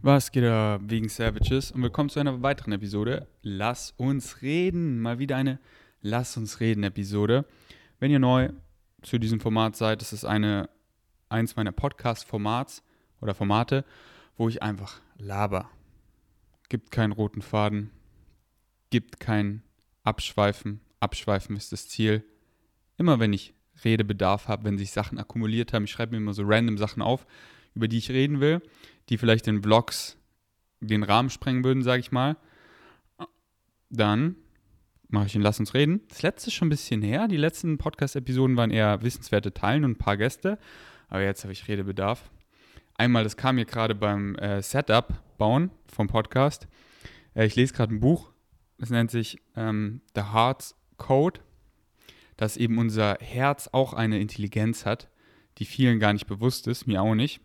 Was geht da wegen Savages? Und willkommen zu einer weiteren Episode. Lass uns reden. Mal wieder eine Lass uns reden Episode. Wenn ihr neu zu diesem Format seid, das ist eine, eins meiner Podcast-Formats oder Formate, wo ich einfach laber. Gibt keinen roten Faden, gibt kein Abschweifen. Abschweifen ist das Ziel. Immer wenn ich Redebedarf habe, wenn sich Sachen akkumuliert haben, ich schreibe mir immer so random Sachen auf, über die ich reden will die vielleicht in Vlogs den Rahmen sprengen würden, sage ich mal, dann mache ich ihn Lass uns reden. Das letzte ist schon ein bisschen her. Die letzten Podcast-Episoden waren eher wissenswerte Teilen und ein paar Gäste. Aber jetzt habe ich Redebedarf. Einmal, das kam mir gerade beim äh, Setup bauen vom Podcast. Äh, ich lese gerade ein Buch. Das nennt sich ähm, The Heart's Code. Dass eben unser Herz auch eine Intelligenz hat, die vielen gar nicht bewusst ist, mir auch nicht.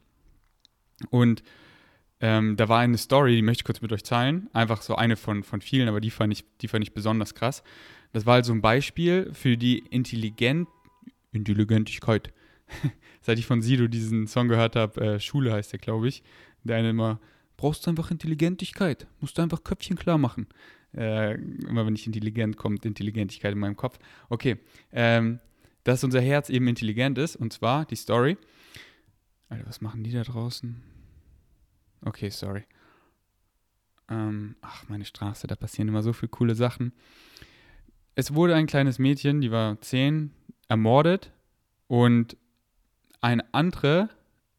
Und ähm, da war eine Story, die möchte ich kurz mit euch teilen. Einfach so eine von, von vielen, aber die fand, ich, die fand ich besonders krass. Das war also ein Beispiel für die Intelligent Intelligentigkeit. Seit ich von Sido diesen Song gehört habe, äh, Schule heißt der, glaube ich, der eine immer, brauchst du einfach Intelligentigkeit, musst du einfach Köpfchen klar machen. Äh, immer wenn ich intelligent kommt, Intelligentigkeit in meinem Kopf. Okay, ähm, dass unser Herz eben intelligent ist, und zwar die Story. Alter, was machen die da draußen? Okay, sorry. Ähm, ach, meine Straße, da passieren immer so viele coole Sachen. Es wurde ein kleines Mädchen, die war zehn, ermordet und ein andere,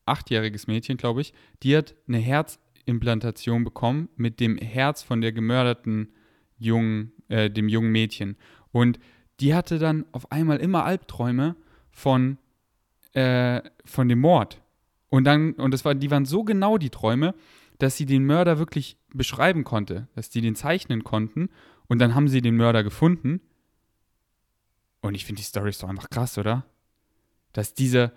achtjähriges Mädchen, glaube ich, die hat eine Herzimplantation bekommen mit dem Herz von der gemörderten jungen, äh, dem jungen Mädchen. Und die hatte dann auf einmal immer Albträume von, äh, von dem Mord. Und dann, und das war, die waren so genau die Träume, dass sie den Mörder wirklich beschreiben konnte, dass die den zeichnen konnten. Und dann haben sie den Mörder gefunden. Und ich finde die Story doch einfach krass, oder? Dass diese,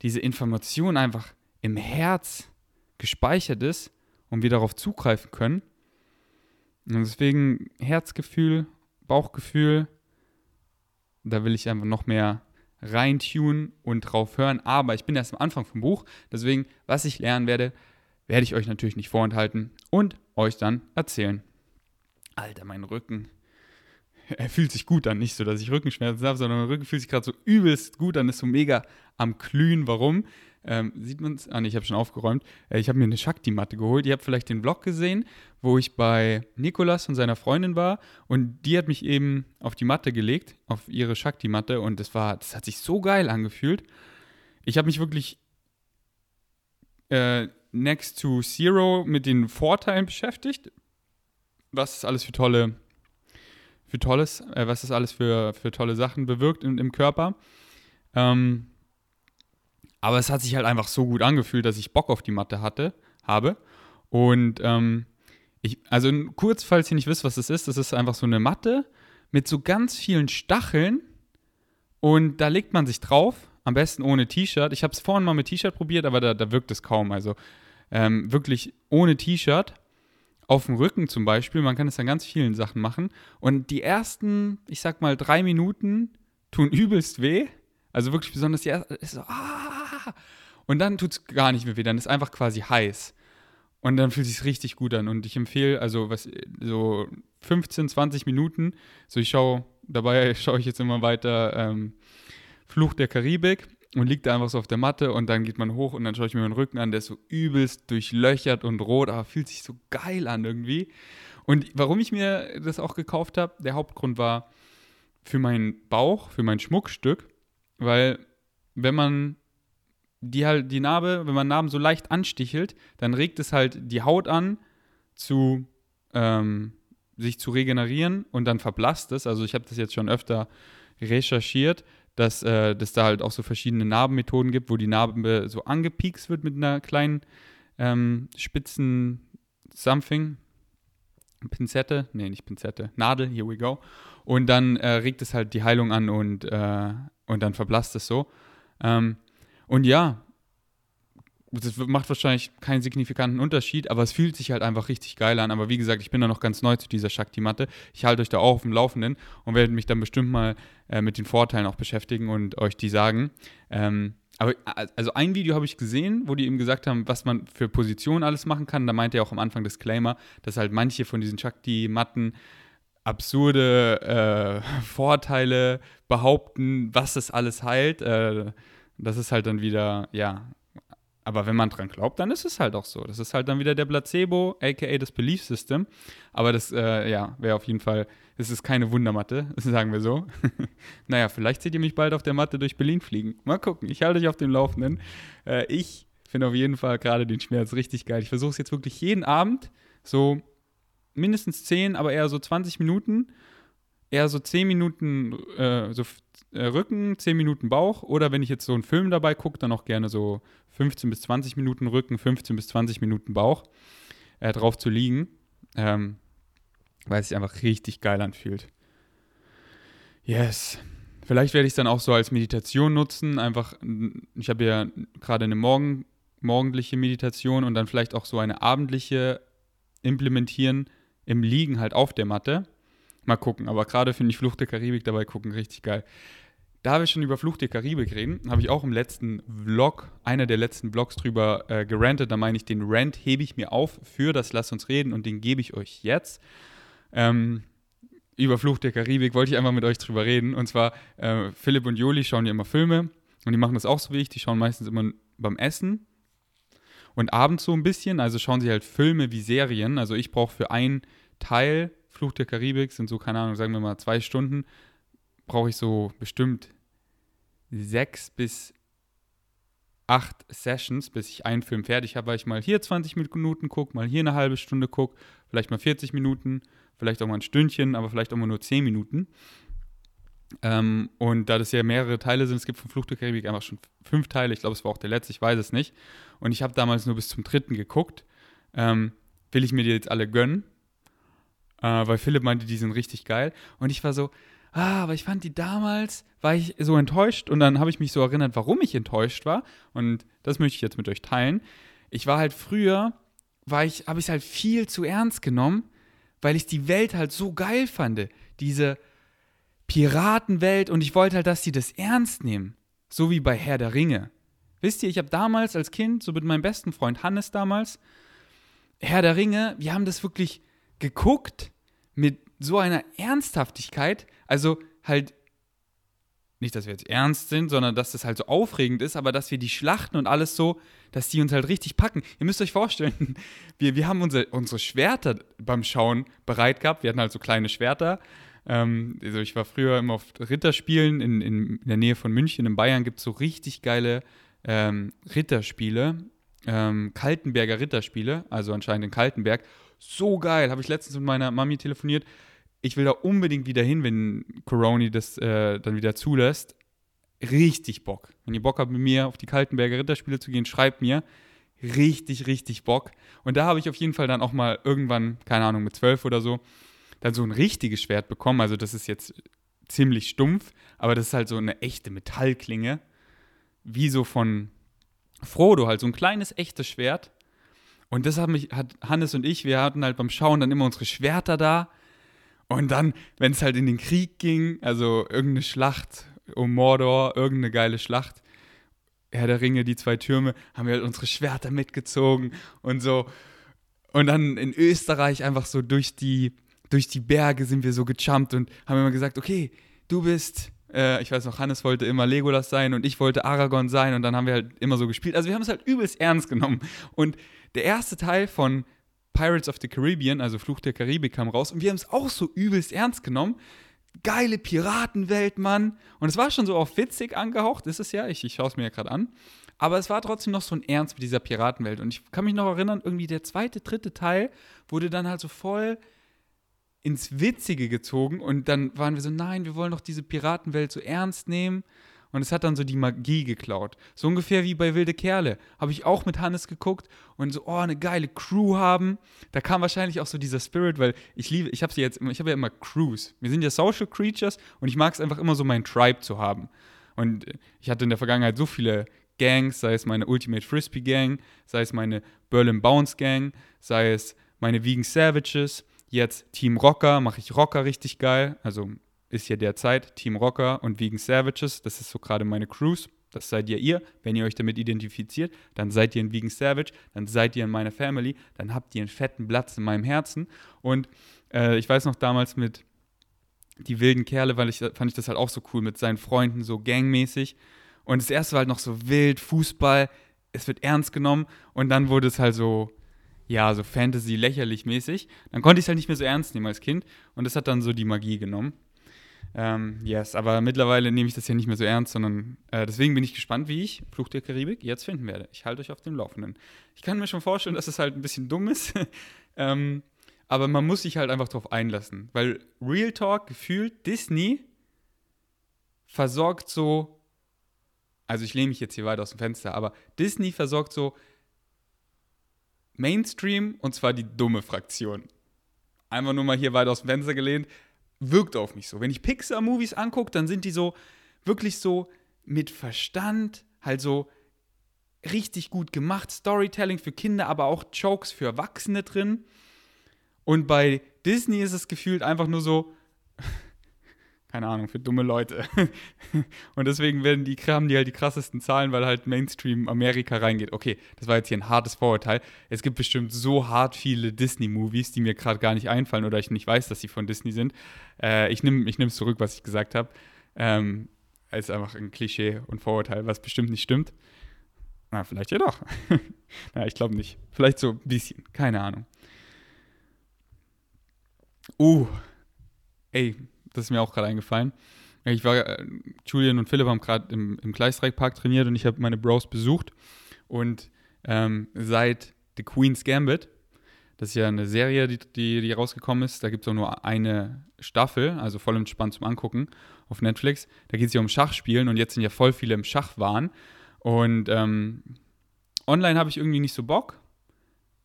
diese Information einfach im Herz gespeichert ist und wir darauf zugreifen können. Und deswegen Herzgefühl, Bauchgefühl, da will ich einfach noch mehr reintun und drauf hören. Aber ich bin erst am Anfang vom Buch, deswegen, was ich lernen werde, werde ich euch natürlich nicht vorenthalten und euch dann erzählen. Alter, mein Rücken. Er fühlt sich gut an, nicht so, dass ich Rückenschmerzen habe, sondern mein Rücken fühlt sich gerade so übelst gut an, ist so mega am Glühen. Warum? Ähm, sieht man es? Ah, nee, ich habe schon aufgeräumt. Äh, ich habe mir eine Shakti-Matte geholt. Ihr habt vielleicht den Vlog gesehen, wo ich bei Nikolas und seiner Freundin war. Und die hat mich eben auf die Matte gelegt, auf ihre Shakti-Matte. Und das war, das hat sich so geil angefühlt. Ich habe mich wirklich äh, next to zero mit den Vorteilen beschäftigt. Was es alles für tolle, für tolles, äh, was es alles für, für tolle Sachen bewirkt im, im Körper. Ähm, aber es hat sich halt einfach so gut angefühlt, dass ich Bock auf die Matte hatte, habe. Und ähm, ich, also kurz, falls ihr nicht wisst, was das ist, das ist einfach so eine Matte mit so ganz vielen Stacheln und da legt man sich drauf, am besten ohne T-Shirt. Ich habe es vorhin mal mit T-Shirt probiert, aber da, da wirkt es kaum. Also ähm, wirklich ohne T-Shirt, auf dem Rücken zum Beispiel, man kann es an ganz vielen Sachen machen. Und die ersten, ich sag mal, drei Minuten tun übelst weh. Also wirklich besonders die erste, ist so, ah, und dann tut es gar nicht mehr weh, dann ist einfach quasi heiß. Und dann fühlt sich richtig gut an. Und ich empfehle, also was, so 15, 20 Minuten, so ich schaue, dabei schaue ich jetzt immer weiter ähm, Fluch der Karibik und liegt da einfach so auf der Matte und dann geht man hoch und dann schaue ich mir meinen Rücken an, der ist so übelst durchlöchert und rot, aber fühlt sich so geil an irgendwie. Und warum ich mir das auch gekauft habe, der Hauptgrund war für meinen Bauch, für mein Schmuckstück, weil wenn man die halt die Narbe, wenn man Narben so leicht anstichelt, dann regt es halt die Haut an zu ähm, sich zu regenerieren und dann verblasst es. Also ich habe das jetzt schon öfter recherchiert, dass äh, dass da halt auch so verschiedene Narbenmethoden gibt, wo die Narbe so angepiekst wird mit einer kleinen ähm, spitzen Something. Pinzette, nee, nicht Pinzette, Nadel, here we go. Und dann äh, regt es halt die Heilung an und, äh, und dann verblasst es so. Ähm, und ja, das macht wahrscheinlich keinen signifikanten Unterschied, aber es fühlt sich halt einfach richtig geil an. Aber wie gesagt, ich bin da noch ganz neu zu dieser Shakti-Matte. Ich halte euch da auch auf dem Laufenden und werde mich dann bestimmt mal äh, mit den Vorteilen auch beschäftigen und euch die sagen. Ähm, aber also ein Video habe ich gesehen, wo die ihm gesagt haben, was man für Positionen alles machen kann. Da meinte er auch am Anfang Disclaimer, dass halt manche von diesen Shakti-Matten absurde äh, Vorteile behaupten, was das alles heilt. Äh, das ist halt dann wieder, ja, aber wenn man dran glaubt, dann ist es halt auch so. Das ist halt dann wieder der Placebo, aka das Belief System. Aber das, äh, ja, wäre auf jeden Fall, es ist keine Wundermatte, sagen wir so. naja, vielleicht seht ihr mich bald auf der Matte durch Berlin fliegen. Mal gucken, ich halte euch auf dem Laufenden. Äh, ich finde auf jeden Fall gerade den Schmerz richtig geil. Ich versuche es jetzt wirklich jeden Abend, so mindestens 10, aber eher so 20 Minuten eher so 10 Minuten äh, so, äh, Rücken, 10 Minuten Bauch oder wenn ich jetzt so einen Film dabei gucke, dann auch gerne so 15 bis 20 Minuten Rücken, 15 bis 20 Minuten Bauch äh, drauf zu liegen, ähm, weil es sich einfach richtig geil anfühlt. Yes. Vielleicht werde ich es dann auch so als Meditation nutzen. Einfach, ich habe ja gerade eine Morgen, morgendliche Meditation und dann vielleicht auch so eine abendliche implementieren im Liegen halt auf der Matte Mal gucken. Aber gerade finde ich Flucht der Karibik dabei gucken richtig geil. Da wir schon über Flucht der Karibik reden, habe ich auch im letzten Vlog, einer der letzten Vlogs drüber äh, gerantet. Da meine ich, den Rant hebe ich mir auf für das Lass uns reden und den gebe ich euch jetzt. Ähm, über Flucht der Karibik wollte ich einfach mit euch drüber reden. Und zwar, äh, Philipp und Joli schauen ja immer Filme und die machen das auch so wie ich. Die schauen meistens immer beim Essen und abends so ein bisschen. Also schauen sie halt Filme wie Serien. Also ich brauche für einen Teil Fluch der Karibik sind so, keine Ahnung, sagen wir mal zwei Stunden, brauche ich so bestimmt sechs bis acht Sessions, bis ich einen Film fertig habe, weil ich mal hier 20 Minuten gucke, mal hier eine halbe Stunde gucke, vielleicht mal 40 Minuten, vielleicht auch mal ein Stündchen, aber vielleicht auch mal nur 10 Minuten. Ähm, und da das ja mehrere Teile sind, es gibt von Fluch der Karibik einfach schon fünf Teile, ich glaube, es war auch der letzte, ich weiß es nicht. Und ich habe damals nur bis zum dritten geguckt. Ähm, will ich mir die jetzt alle gönnen? Äh, weil Philipp meinte, die sind richtig geil. Und ich war so, ah, aber ich fand die damals, war ich so enttäuscht und dann habe ich mich so erinnert, warum ich enttäuscht war. Und das möchte ich jetzt mit euch teilen. Ich war halt früher, war ich, habe ich es halt viel zu ernst genommen, weil ich die Welt halt so geil fand. Diese Piratenwelt und ich wollte halt, dass sie das ernst nehmen. So wie bei Herr der Ringe. Wisst ihr, ich habe damals als Kind, so mit meinem besten Freund Hannes damals, Herr der Ringe, wir haben das wirklich geguckt mit so einer Ernsthaftigkeit. Also halt nicht, dass wir jetzt ernst sind, sondern dass das halt so aufregend ist, aber dass wir die Schlachten und alles so, dass die uns halt richtig packen. Ihr müsst euch vorstellen, wir, wir haben unsere, unsere Schwerter beim Schauen bereit gehabt. Wir hatten halt so kleine Schwerter. Ähm, also ich war früher immer auf Ritterspielen in, in, in der Nähe von München. In Bayern gibt es so richtig geile ähm, Ritterspiele. Ähm, Kaltenberger Ritterspiele, also anscheinend in Kaltenberg so geil. Habe ich letztens mit meiner Mami telefoniert. Ich will da unbedingt wieder hin, wenn Coroni das äh, dann wieder zulässt. Richtig Bock. Wenn ihr Bock habt, mit mir auf die Kaltenberger Ritterspiele zu gehen, schreibt mir. Richtig, richtig Bock. Und da habe ich auf jeden Fall dann auch mal irgendwann, keine Ahnung, mit zwölf oder so, dann so ein richtiges Schwert bekommen. Also das ist jetzt ziemlich stumpf, aber das ist halt so eine echte Metallklinge. Wie so von Frodo, halt so ein kleines echtes Schwert. Und das hat mich, hat Hannes und ich, wir hatten halt beim Schauen dann immer unsere Schwerter da. Und dann, wenn es halt in den Krieg ging, also irgendeine Schlacht um Mordor, irgendeine geile Schlacht, Herr der Ringe, die zwei Türme, haben wir halt unsere Schwerter mitgezogen und so. Und dann in Österreich einfach so durch die, durch die Berge sind wir so gejumpt und haben immer gesagt, okay, du bist, äh, ich weiß noch, Hannes wollte immer Legolas sein und ich wollte Aragorn sein und dann haben wir halt immer so gespielt. Also wir haben es halt übelst ernst genommen. Und der erste Teil von Pirates of the Caribbean, also Fluch der Karibik, kam raus und wir haben es auch so übelst ernst genommen. Geile Piratenwelt, Mann. Und es war schon so auf witzig angehaucht, ist es ja. Ich, ich schaue es mir ja gerade an. Aber es war trotzdem noch so ein Ernst mit dieser Piratenwelt. Und ich kann mich noch erinnern, irgendwie der zweite, dritte Teil wurde dann halt so voll ins Witzige gezogen. Und dann waren wir so, nein, wir wollen doch diese Piratenwelt so ernst nehmen. Und es hat dann so die Magie geklaut. So ungefähr wie bei Wilde Kerle. Habe ich auch mit Hannes geguckt und so, oh, eine geile Crew haben. Da kam wahrscheinlich auch so dieser Spirit, weil ich liebe, ich habe sie jetzt, ich habe ja immer Crews. Wir sind ja Social Creatures und ich mag es einfach immer so, mein Tribe zu haben. Und ich hatte in der Vergangenheit so viele Gangs, sei es meine Ultimate Frisbee Gang, sei es meine Berlin Bounce Gang, sei es meine Vegan Savages. Jetzt Team Rocker, mache ich Rocker richtig geil. Also ist ja derzeit Team Rocker und Vegan Savages. Das ist so gerade meine Cruise. Das seid ihr ihr. Wenn ihr euch damit identifiziert, dann seid ihr ein Vegan Savage, dann seid ihr in meiner Family, dann habt ihr einen fetten Platz in meinem Herzen. Und äh, ich weiß noch damals mit die wilden Kerle, weil ich fand ich das halt auch so cool mit seinen Freunden, so gangmäßig. Und das erste war halt noch so wild, Fußball, es wird ernst genommen und dann wurde es halt so, ja, so Fantasy lächerlich mäßig. Dann konnte ich es halt nicht mehr so ernst nehmen als Kind und das hat dann so die Magie genommen. Ähm, yes, aber mittlerweile nehme ich das ja nicht mehr so ernst, sondern äh, deswegen bin ich gespannt, wie ich Fluch der Karibik jetzt finden werde. Ich halte euch auf dem Laufenden. Ich kann mir schon vorstellen, dass es halt ein bisschen dumm ist, ähm, aber man muss sich halt einfach darauf einlassen, weil Real Talk gefühlt Disney versorgt so, also ich lehne mich jetzt hier weiter aus dem Fenster, aber Disney versorgt so Mainstream und zwar die dumme Fraktion. Einfach nur mal hier weiter aus dem Fenster gelehnt wirkt auf mich so. Wenn ich Pixar-Movies angucke, dann sind die so wirklich so mit Verstand, halt so richtig gut gemacht. Storytelling für Kinder, aber auch Jokes für Erwachsene drin. Und bei Disney ist es gefühlt einfach nur so, keine Ahnung, für dumme Leute. und deswegen werden die, haben die halt die krassesten Zahlen, weil halt Mainstream Amerika reingeht. Okay, das war jetzt hier ein hartes Vorurteil. Es gibt bestimmt so hart viele Disney-Movies, die mir gerade gar nicht einfallen oder ich nicht weiß, dass sie von Disney sind. Äh, ich nehme es zurück, was ich gesagt habe. Ähm, ist einfach ein Klischee und Vorurteil, was bestimmt nicht stimmt. Na, vielleicht ja doch. Na, ich glaube nicht. Vielleicht so ein bisschen. Keine Ahnung. Uh. Ey, das ist mir auch gerade eingefallen. Ich war, äh, Julian und Philipp haben gerade im, im Gleisdreieckpark trainiert und ich habe meine Bros besucht. Und ähm, seit The Queen's Gambit, das ist ja eine Serie, die, die, die rausgekommen ist, da gibt es auch nur eine Staffel, also voll entspannt zum Angucken auf Netflix. Da geht es ja um Schachspielen und jetzt sind ja voll viele im Schachwahn. Und ähm, online habe ich irgendwie nicht so Bock.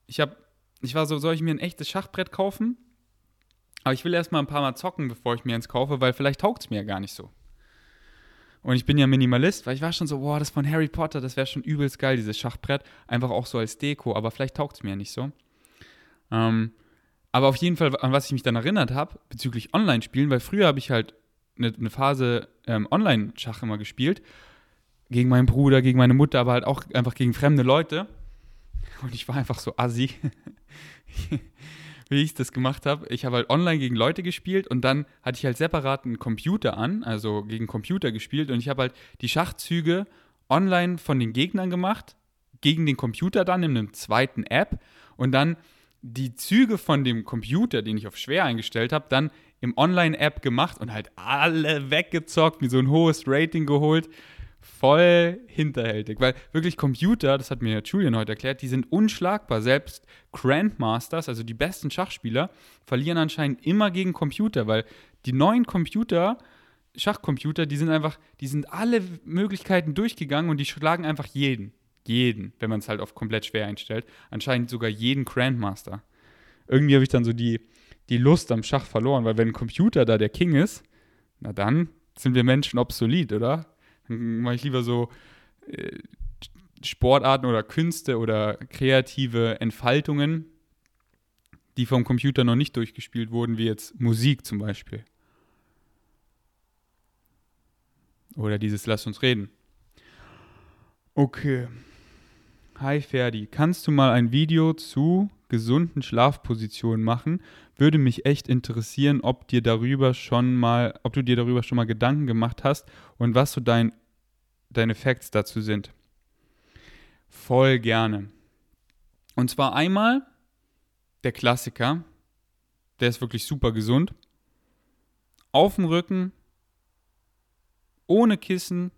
Ich habe, ich war so, soll ich mir ein echtes Schachbrett kaufen? Aber ich will erstmal ein paar Mal zocken, bevor ich mir eins kaufe, weil vielleicht taugt es mir ja gar nicht so. Und ich bin ja Minimalist, weil ich war schon so, boah, das von Harry Potter, das wäre schon übelst geil, dieses Schachbrett. Einfach auch so als Deko, aber vielleicht taugt es mir ja nicht so. Ähm, aber auf jeden Fall, an was ich mich dann erinnert habe, bezüglich Online-Spielen, weil früher habe ich halt eine, eine Phase ähm, Online-Schach immer gespielt. Gegen meinen Bruder, gegen meine Mutter, aber halt auch einfach gegen fremde Leute. Und ich war einfach so assi. wie ich das gemacht habe. Ich habe halt online gegen Leute gespielt und dann hatte ich halt separat einen Computer an, also gegen Computer gespielt und ich habe halt die Schachzüge online von den Gegnern gemacht, gegen den Computer dann in einem zweiten App und dann die Züge von dem Computer, den ich auf schwer eingestellt habe, dann im Online-App gemacht und halt alle weggezockt, mir so ein hohes Rating geholt voll hinterhältig, weil wirklich Computer, das hat mir Julian heute erklärt, die sind unschlagbar. Selbst Grandmasters, also die besten Schachspieler, verlieren anscheinend immer gegen Computer, weil die neuen Computer, Schachcomputer, die sind einfach, die sind alle Möglichkeiten durchgegangen und die schlagen einfach jeden. Jeden, wenn man es halt auf komplett schwer einstellt. Anscheinend sogar jeden Grandmaster. Irgendwie habe ich dann so die, die Lust am Schach verloren, weil wenn ein Computer da der King ist, na dann sind wir Menschen obsolet, oder? Dann mache ich lieber so äh, Sportarten oder Künste oder kreative Entfaltungen, die vom Computer noch nicht durchgespielt wurden, wie jetzt Musik zum Beispiel. Oder dieses Lass uns reden. Okay. Hi Ferdi, kannst du mal ein Video zu gesunden Schlafpositionen machen? Würde mich echt interessieren, ob dir darüber schon mal, ob du dir darüber schon mal Gedanken gemacht hast und was so dein, deine Facts dazu sind. Voll gerne. Und zwar einmal der Klassiker, der ist wirklich super gesund. Auf dem Rücken, ohne Kissen,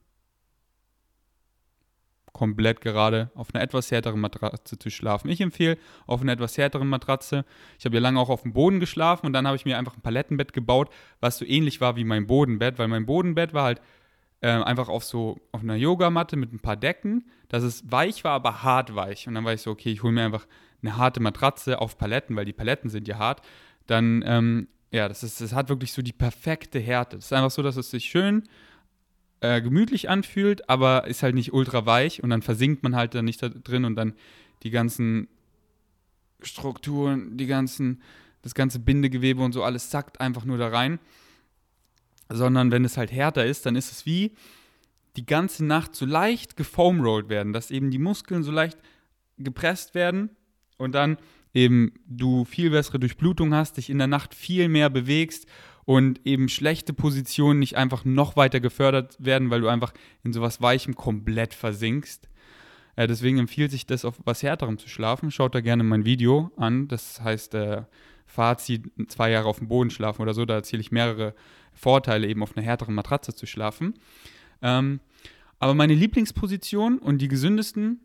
komplett gerade auf einer etwas härteren Matratze zu schlafen. Ich empfehle auf einer etwas härteren Matratze. Ich habe ja lange auch auf dem Boden geschlafen und dann habe ich mir einfach ein Palettenbett gebaut, was so ähnlich war wie mein Bodenbett, weil mein Bodenbett war halt äh, einfach auf so auf einer Yogamatte mit ein paar Decken, dass es weich war, aber hart weich. Und dann war ich so, okay, ich hole mir einfach eine harte Matratze auf Paletten, weil die Paletten sind ja hart. Dann, ähm, ja, das, ist, das hat wirklich so die perfekte Härte. Das ist einfach so, dass es sich schön äh, gemütlich anfühlt, aber ist halt nicht ultra weich und dann versinkt man halt dann nicht da drin und dann die ganzen Strukturen, die ganzen, das ganze Bindegewebe und so alles zackt einfach nur da rein. Sondern wenn es halt härter ist, dann ist es wie, die ganze Nacht so leicht gefoamrollt werden, dass eben die Muskeln so leicht gepresst werden und dann eben du viel bessere Durchblutung hast, dich in der Nacht viel mehr bewegst und eben schlechte Positionen nicht einfach noch weiter gefördert werden, weil du einfach in sowas Weichem komplett versinkst. Äh, deswegen empfiehlt sich das, auf was Härterem zu schlafen. Schaut da gerne mein Video an. Das heißt, äh, Fazit, zwei Jahre auf dem Boden schlafen oder so. Da erzähle ich mehrere Vorteile, eben auf einer härteren Matratze zu schlafen. Ähm, aber meine Lieblingsposition und die gesündesten,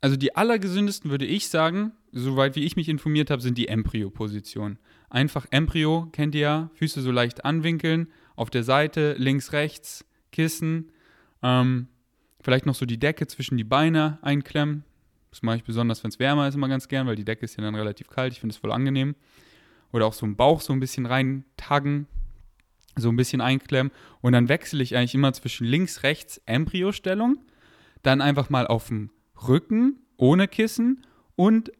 also die allergesündesten würde ich sagen, soweit wie ich mich informiert habe, sind die Embryo-Positionen. Einfach Embryo, kennt ihr ja, Füße so leicht anwinkeln, auf der Seite, links, rechts, Kissen, ähm, vielleicht noch so die Decke zwischen die Beine einklemmen. Das mache ich besonders, wenn es wärmer ist, immer ganz gern, weil die Decke ist ja dann relativ kalt. Ich finde es voll angenehm. Oder auch so im Bauch so ein bisschen reintaggen, so ein bisschen einklemmen. Und dann wechsle ich eigentlich immer zwischen links, rechts Embryostellung, dann einfach mal auf dem Rücken ohne Kissen und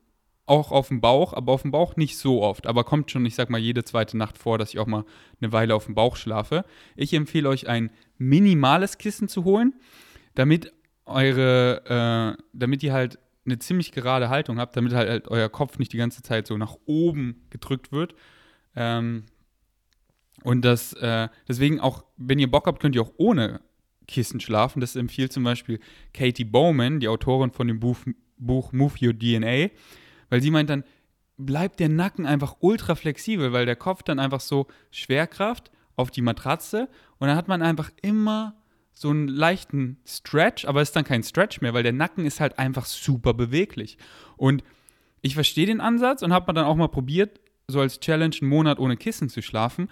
auch auf dem Bauch, aber auf dem Bauch nicht so oft. Aber kommt schon, ich sag mal, jede zweite Nacht vor, dass ich auch mal eine Weile auf dem Bauch schlafe. Ich empfehle euch ein minimales Kissen zu holen, damit eure, äh, damit ihr halt eine ziemlich gerade Haltung habt, damit halt, halt, euer Kopf nicht die ganze Zeit so nach oben gedrückt wird. Ähm, und das, äh, deswegen auch, wenn ihr Bock habt, könnt ihr auch ohne Kissen schlafen. Das empfiehlt zum Beispiel Katie Bowman, die Autorin von dem Buch, Buch Move Your DNA, weil sie meint dann, bleibt der Nacken einfach ultra flexibel, weil der Kopf dann einfach so Schwerkraft auf die Matratze und dann hat man einfach immer so einen leichten Stretch, aber es ist dann kein Stretch mehr, weil der Nacken ist halt einfach super beweglich. Und ich verstehe den Ansatz und habe dann auch mal probiert, so als Challenge einen Monat ohne Kissen zu schlafen.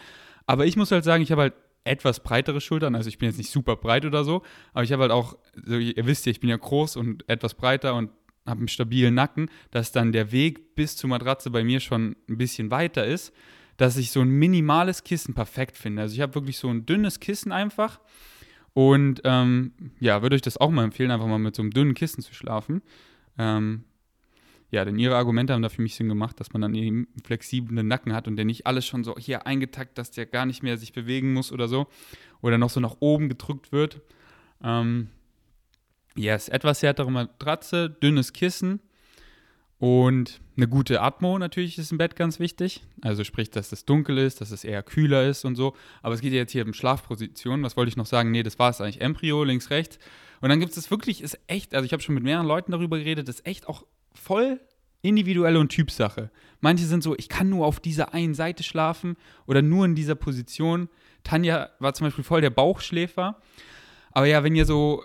Aber ich muss halt sagen, ich habe halt etwas breitere Schultern. Also ich bin jetzt nicht super breit oder so, aber ich habe halt auch, so, ihr wisst ja, ich bin ja groß und etwas breiter und habe einen stabilen Nacken, dass dann der Weg bis zur Matratze bei mir schon ein bisschen weiter ist, dass ich so ein minimales Kissen perfekt finde. Also ich habe wirklich so ein dünnes Kissen einfach und ähm, ja, würde euch das auch mal empfehlen, einfach mal mit so einem dünnen Kissen zu schlafen. Ähm, ja, denn ihre Argumente haben da für mich Sinn gemacht, dass man dann eben einen flexiblen Nacken hat und der nicht alles schon so hier eingetackt, dass der gar nicht mehr sich bewegen muss oder so. Oder noch so nach oben gedrückt wird. Ähm, yes, etwas härtere Matratze, dünnes Kissen und eine gute Atmo natürlich ist im Bett ganz wichtig. Also sprich, dass es dunkel ist, dass es eher kühler ist und so. Aber es geht ja jetzt hier um Schlafposition. Was wollte ich noch sagen? Nee, das war es eigentlich. Embryo, links, rechts. Und dann gibt es wirklich, ist echt, also ich habe schon mit mehreren Leuten darüber geredet, das ist echt auch voll individuelle und Typsache. Manche sind so, ich kann nur auf dieser einen Seite schlafen oder nur in dieser Position. Tanja war zum Beispiel voll der Bauchschläfer. Aber ja, wenn ihr so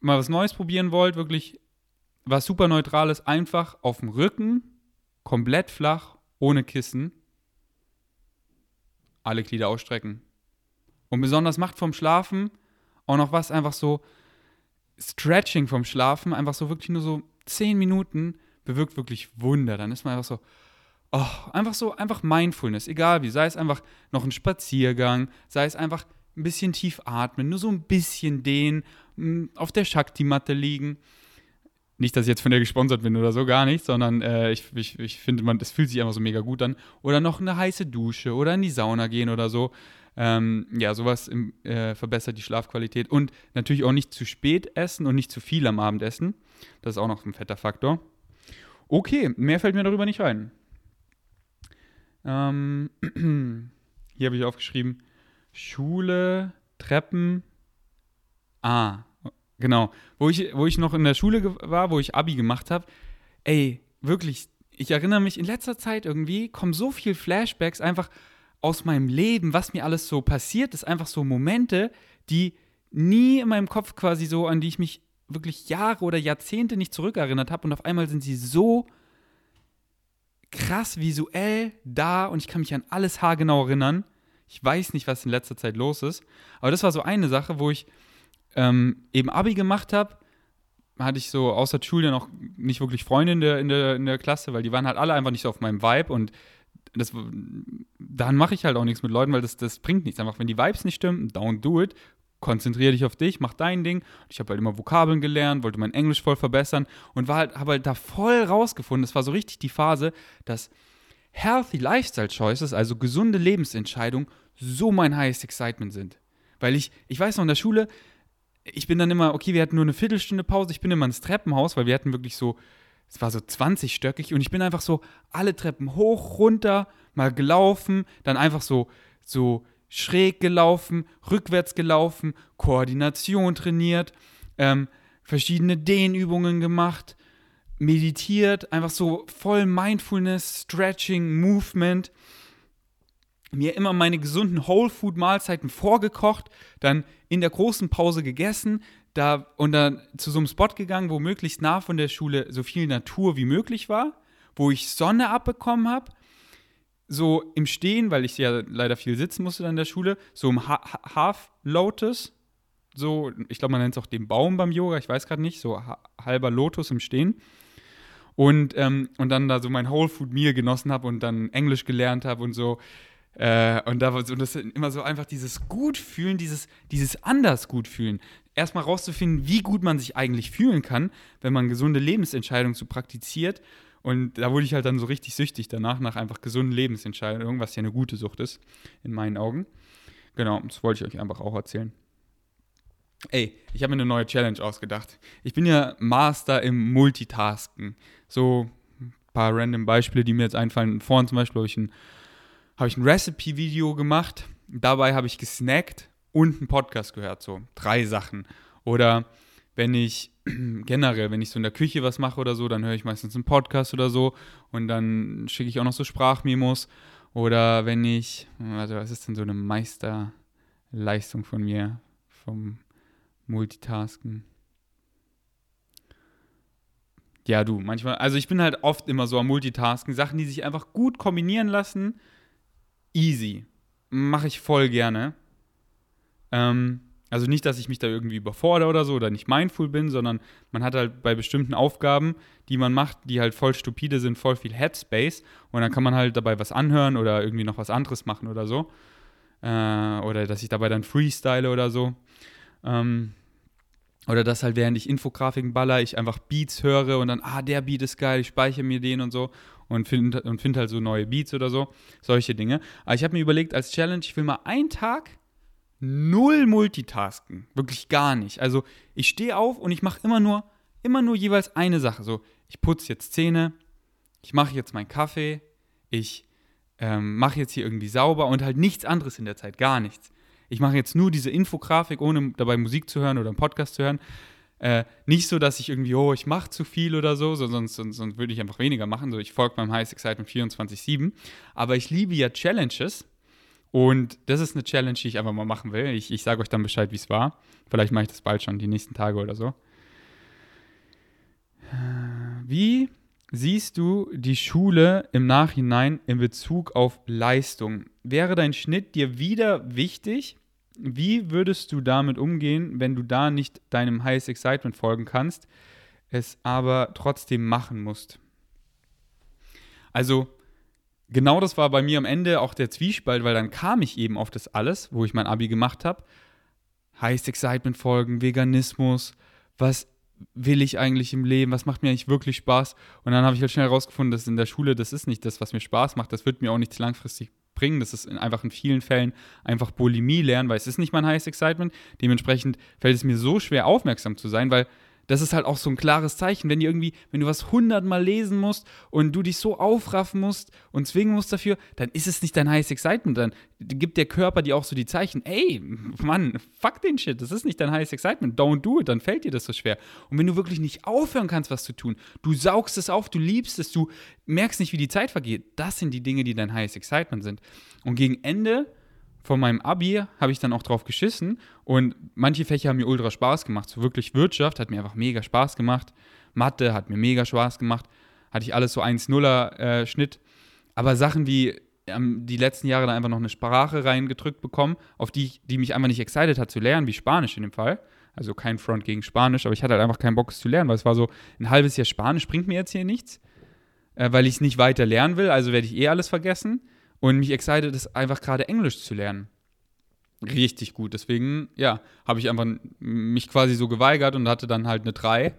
mal was Neues probieren wollt, wirklich was super neutrales, einfach auf dem Rücken, komplett flach, ohne Kissen, alle Glieder ausstrecken. Und besonders macht vom Schlafen auch noch was einfach so Stretching vom Schlafen, einfach so wirklich nur so 10 Minuten bewirkt wirklich Wunder. Dann ist man einfach so, oh, einfach so, einfach Mindfulness, egal wie, sei es einfach noch ein Spaziergang, sei es einfach ein bisschen tief atmen, nur so ein bisschen dehnen, auf der Shakti-Matte liegen nicht, dass ich jetzt von der gesponsert bin oder so, gar nicht, sondern äh, ich, ich, ich finde, man, das fühlt sich einfach so mega gut an. Oder noch eine heiße Dusche oder in die Sauna gehen oder so. Ähm, ja, sowas im, äh, verbessert die Schlafqualität. Und natürlich auch nicht zu spät essen und nicht zu viel am Abend essen. Das ist auch noch ein fetter Faktor. Okay, mehr fällt mir darüber nicht ein. Ähm, hier habe ich aufgeschrieben: Schule, Treppen. Ah, Genau. Wo ich, wo ich noch in der Schule war, wo ich Abi gemacht habe, ey, wirklich, ich erinnere mich in letzter Zeit irgendwie, kommen so viele Flashbacks einfach aus meinem Leben, was mir alles so passiert ist, einfach so Momente, die nie in meinem Kopf quasi so, an die ich mich wirklich Jahre oder Jahrzehnte nicht zurückerinnert habe und auf einmal sind sie so krass visuell da und ich kann mich an alles haargenau erinnern. Ich weiß nicht, was in letzter Zeit los ist, aber das war so eine Sache, wo ich ähm, eben Abi gemacht habe, hatte ich so außer Julia noch nicht wirklich Freunde in der, in, der, in der Klasse, weil die waren halt alle einfach nicht so auf meinem Vibe und das, dann mache ich halt auch nichts mit Leuten, weil das, das bringt nichts. Einfach, wenn die Vibes nicht stimmen, don't do it. Konzentriere dich auf dich, mach dein Ding. Ich habe halt immer Vokabeln gelernt, wollte mein Englisch voll verbessern und war halt, habe halt da voll rausgefunden. Das war so richtig die Phase, dass Healthy Lifestyle Choices, also gesunde Lebensentscheidungen, so mein highest excitement sind. Weil ich, ich weiß noch in der Schule, ich bin dann immer, okay, wir hatten nur eine Viertelstunde Pause, ich bin immer ins Treppenhaus, weil wir hatten wirklich so, es war so 20-stöckig und ich bin einfach so alle Treppen hoch, runter, mal gelaufen, dann einfach so, so schräg gelaufen, rückwärts gelaufen, Koordination trainiert, ähm, verschiedene Dehnübungen gemacht, meditiert, einfach so voll Mindfulness, Stretching, Movement. Mir immer meine gesunden Whole Food Mahlzeiten vorgekocht, dann in der großen Pause gegessen, da und dann zu so einem Spot gegangen, wo möglichst nah von der Schule so viel Natur wie möglich war, wo ich Sonne abbekommen habe, so im Stehen, weil ich ja leider viel sitzen musste an der Schule, so im ha Half Lotus, so, ich glaube, man nennt es auch den Baum beim Yoga, ich weiß gerade nicht, so halber Lotus im Stehen. Und, ähm, und dann da so mein Whole Food Meal genossen habe und dann Englisch gelernt habe und so. Äh, und da und das immer so einfach dieses Gutfühlen, dieses, dieses anders Gutfühlen. Erstmal rauszufinden, wie gut man sich eigentlich fühlen kann, wenn man gesunde Lebensentscheidungen so praktiziert. Und da wurde ich halt dann so richtig süchtig danach, nach einfach gesunden Lebensentscheidungen, was ja eine gute Sucht ist, in meinen Augen. Genau, das wollte ich euch einfach auch erzählen. Ey, ich habe mir eine neue Challenge ausgedacht. Ich bin ja Master im Multitasken. So ein paar random Beispiele, die mir jetzt einfallen. Vorhin zum Beispiel habe ich ein, hab ein Recipe-Video gemacht. Dabei habe ich gesnackt und einen Podcast gehört. So drei Sachen. Oder wenn ich generell, wenn ich so in der Küche was mache oder so, dann höre ich meistens einen Podcast oder so. Und dann schicke ich auch noch so Sprachmemos. Oder wenn ich, also was ist denn so eine Meisterleistung von mir? Vom Multitasken. Ja, du, manchmal, also ich bin halt oft immer so am Multitasken. Sachen, die sich einfach gut kombinieren lassen, easy. Mache ich voll gerne. Ähm, also nicht, dass ich mich da irgendwie überfordere oder so oder nicht mindful bin, sondern man hat halt bei bestimmten Aufgaben, die man macht, die halt voll stupide sind, voll viel Headspace und dann kann man halt dabei was anhören oder irgendwie noch was anderes machen oder so. Äh, oder dass ich dabei dann freestyle oder so. Ähm, oder dass halt während ich Infografiken baller, ich einfach Beats höre und dann, ah, der Beat ist geil, ich speichere mir den und so und finde und find halt so neue Beats oder so. Solche Dinge. Aber ich habe mir überlegt, als Challenge, ich will mal einen Tag null Multitasken. Wirklich gar nicht. Also ich stehe auf und ich mache immer nur, immer nur jeweils eine Sache. So, ich putze jetzt Zähne, ich mache jetzt meinen Kaffee, ich ähm, mache jetzt hier irgendwie sauber und halt nichts anderes in der Zeit, gar nichts ich mache jetzt nur diese Infografik, ohne dabei Musik zu hören oder einen Podcast zu hören. Äh, nicht so, dass ich irgendwie, oh, ich mache zu viel oder so, sonst, sonst, sonst würde ich einfach weniger machen. So, ich folge meinem Highest Excitement 24-7. Aber ich liebe ja Challenges. Und das ist eine Challenge, die ich einfach mal machen will. Ich, ich sage euch dann Bescheid, wie es war. Vielleicht mache ich das bald schon, die nächsten Tage oder so. Wie siehst du die Schule im Nachhinein in Bezug auf Leistung? Wäre dein Schnitt dir wieder wichtig? Wie würdest du damit umgehen, wenn du da nicht deinem Highest Excitement folgen kannst, es aber trotzdem machen musst? Also, genau das war bei mir am Ende auch der Zwiespalt, weil dann kam ich eben auf das alles, wo ich mein Abi gemacht habe. Highest Excitement folgen, Veganismus, was will ich eigentlich im Leben, was macht mir eigentlich wirklich Spaß. Und dann habe ich halt schnell herausgefunden, dass in der Schule das ist nicht das, was mir Spaß macht. Das wird mir auch nichts langfristig bringen. Das ist in, einfach in vielen Fällen einfach Bulimie lernen, weil es ist nicht mein Highest Excitement. Dementsprechend fällt es mir so schwer, aufmerksam zu sein, weil das ist halt auch so ein klares Zeichen, wenn du irgendwie, wenn du was hundertmal lesen musst und du dich so aufraffen musst und zwingen musst dafür, dann ist es nicht dein Highest Excitement. Dann gibt der Körper dir auch so die Zeichen, ey, Mann, fuck den Shit, das ist nicht dein Highest Excitement, don't do it, dann fällt dir das so schwer. Und wenn du wirklich nicht aufhören kannst, was zu tun, du saugst es auf, du liebst es, du merkst nicht, wie die Zeit vergeht, das sind die Dinge, die dein Highest Excitement sind. Und gegen Ende von meinem Abi habe ich dann auch drauf geschissen und manche Fächer haben mir ultra Spaß gemacht. So wirklich Wirtschaft hat mir einfach mega Spaß gemacht. Mathe hat mir mega Spaß gemacht. Hatte ich alles so 1-0er äh, Schnitt. Aber Sachen wie ähm, die letzten Jahre da einfach noch eine Sprache reingedrückt bekommen, auf die, die mich einfach nicht excited hat zu lernen, wie Spanisch in dem Fall. Also kein Front gegen Spanisch, aber ich hatte halt einfach keinen Bock, es zu lernen, weil es war so, ein halbes Jahr Spanisch bringt mir jetzt hier nichts, äh, weil ich es nicht weiter lernen will, also werde ich eh alles vergessen. Und mich excited es einfach gerade Englisch zu lernen. Richtig gut. Deswegen, ja, habe ich einfach mich quasi so geweigert und hatte dann halt eine 3.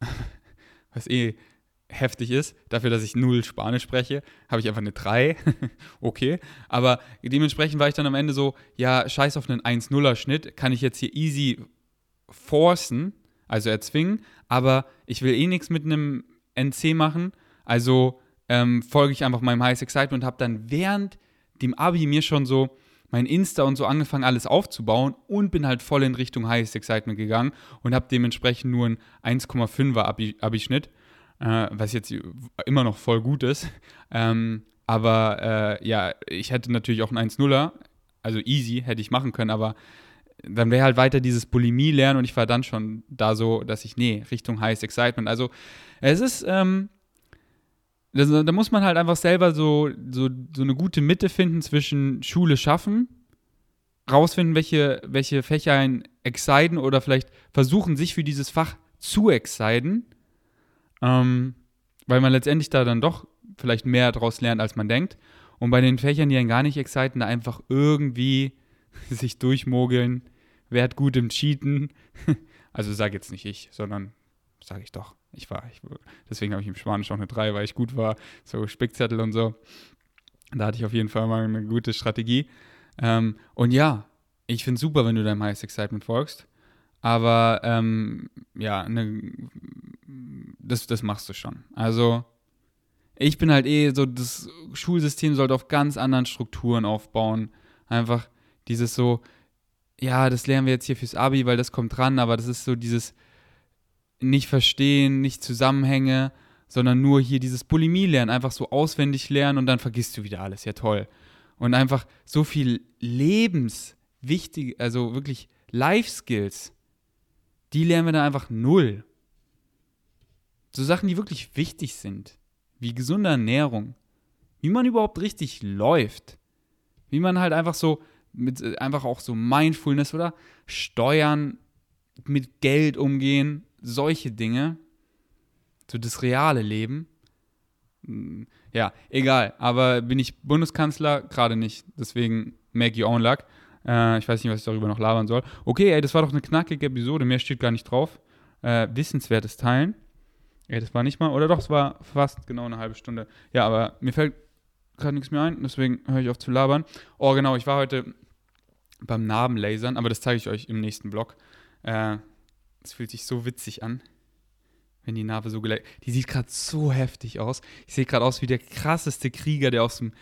Was eh heftig ist. Dafür, dass ich null Spanisch spreche, habe ich einfach eine 3. okay. Aber dementsprechend war ich dann am Ende so, ja, scheiß auf einen 1-0er Schnitt, kann ich jetzt hier easy forcen, also erzwingen, aber ich will eh nichts mit einem NC machen, also ähm, folge ich einfach meinem Highest Excitement und habe dann während dem Abi mir schon so mein Insta und so angefangen, alles aufzubauen und bin halt voll in Richtung Highest Excitement gegangen und habe dementsprechend nur einen 1,5er Abi-Schnitt, äh, was jetzt immer noch voll gut ist. Ähm, aber äh, ja, ich hätte natürlich auch einen 1,0er, also easy hätte ich machen können, aber dann wäre halt weiter dieses Bulimie lernen und ich war dann schon da so, dass ich, nee, Richtung Highest Excitement. Also es ist, ähm, das, da muss man halt einfach selber so, so, so eine gute Mitte finden zwischen Schule schaffen, rausfinden, welche, welche Fächer einen exciten oder vielleicht versuchen, sich für dieses Fach zu exciten, ähm, weil man letztendlich da dann doch vielleicht mehr daraus lernt, als man denkt. Und bei den Fächern, die einen gar nicht exciten, da einfach irgendwie sich durchmogeln, werd gut im Cheaten. Also sag jetzt nicht ich, sondern sage ich doch. Ich war, ich, deswegen habe ich im Spanisch auch eine 3, weil ich gut war, so Spickzettel und so. Da hatte ich auf jeden Fall mal eine gute Strategie. Ähm, und ja, ich finde es super, wenn du deinem Highest Excitement folgst. Aber ähm, ja, ne, das, das machst du schon. Also, ich bin halt eh so, das Schulsystem sollte auf ganz anderen Strukturen aufbauen. Einfach dieses so, ja, das lernen wir jetzt hier fürs Abi, weil das kommt dran, aber das ist so dieses, nicht verstehen, nicht Zusammenhänge, sondern nur hier dieses Bulimie lernen, einfach so auswendig lernen und dann vergisst du wieder alles. Ja, toll. Und einfach so viel lebenswichtig, also wirklich Life Skills, die lernen wir dann einfach null. So Sachen, die wirklich wichtig sind, wie gesunde Ernährung, wie man überhaupt richtig läuft, wie man halt einfach so mit einfach auch so Mindfulness oder Steuern mit Geld umgehen, solche Dinge, so das reale Leben. Hm, ja, egal, aber bin ich Bundeskanzler? Gerade nicht. Deswegen make your own luck. Äh, ich weiß nicht, was ich darüber noch labern soll. Okay, ey, das war doch eine knackige Episode, mehr steht gar nicht drauf. Äh, wissenswertes Teilen. Ey, das war nicht mal, oder doch, es war fast genau eine halbe Stunde. Ja, aber mir fällt gerade nichts mehr ein, deswegen höre ich auf zu labern. Oh, genau, ich war heute beim Narbenlasern, aber das zeige ich euch im nächsten Blog. Äh, es fühlt sich so witzig an, wenn die Narbe so geleckt. Die sieht gerade so heftig aus. Ich sehe gerade aus wie der krasseste Krieger, der aus dem,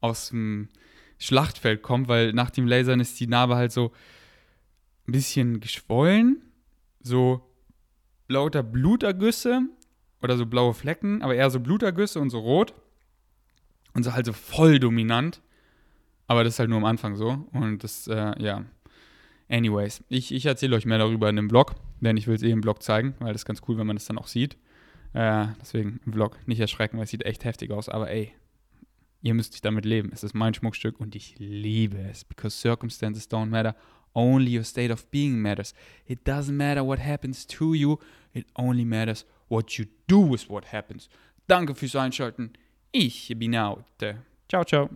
aus dem Schlachtfeld kommt, weil nach dem Lasern ist die Narbe halt so ein bisschen geschwollen, so lauter Blutergüsse oder so blaue Flecken, aber eher so Blutergüsse und so rot. Und so halt so voll dominant. Aber das ist halt nur am Anfang so. Und das, äh, ja. Anyways, ich, ich erzähle euch mehr darüber in dem Vlog. Denn ich will es eh im Vlog zeigen, weil das ist ganz cool, wenn man es dann auch sieht. Äh, deswegen im Vlog nicht erschrecken, weil es sieht echt heftig aus. Aber ey, ihr müsst sich damit leben. Es ist mein Schmuckstück und ich liebe es. Because circumstances don't matter. Only your state of being matters. It doesn't matter what happens to you. It only matters what you do with what happens. Danke fürs Einschalten. Ich bin out. Ciao, ciao.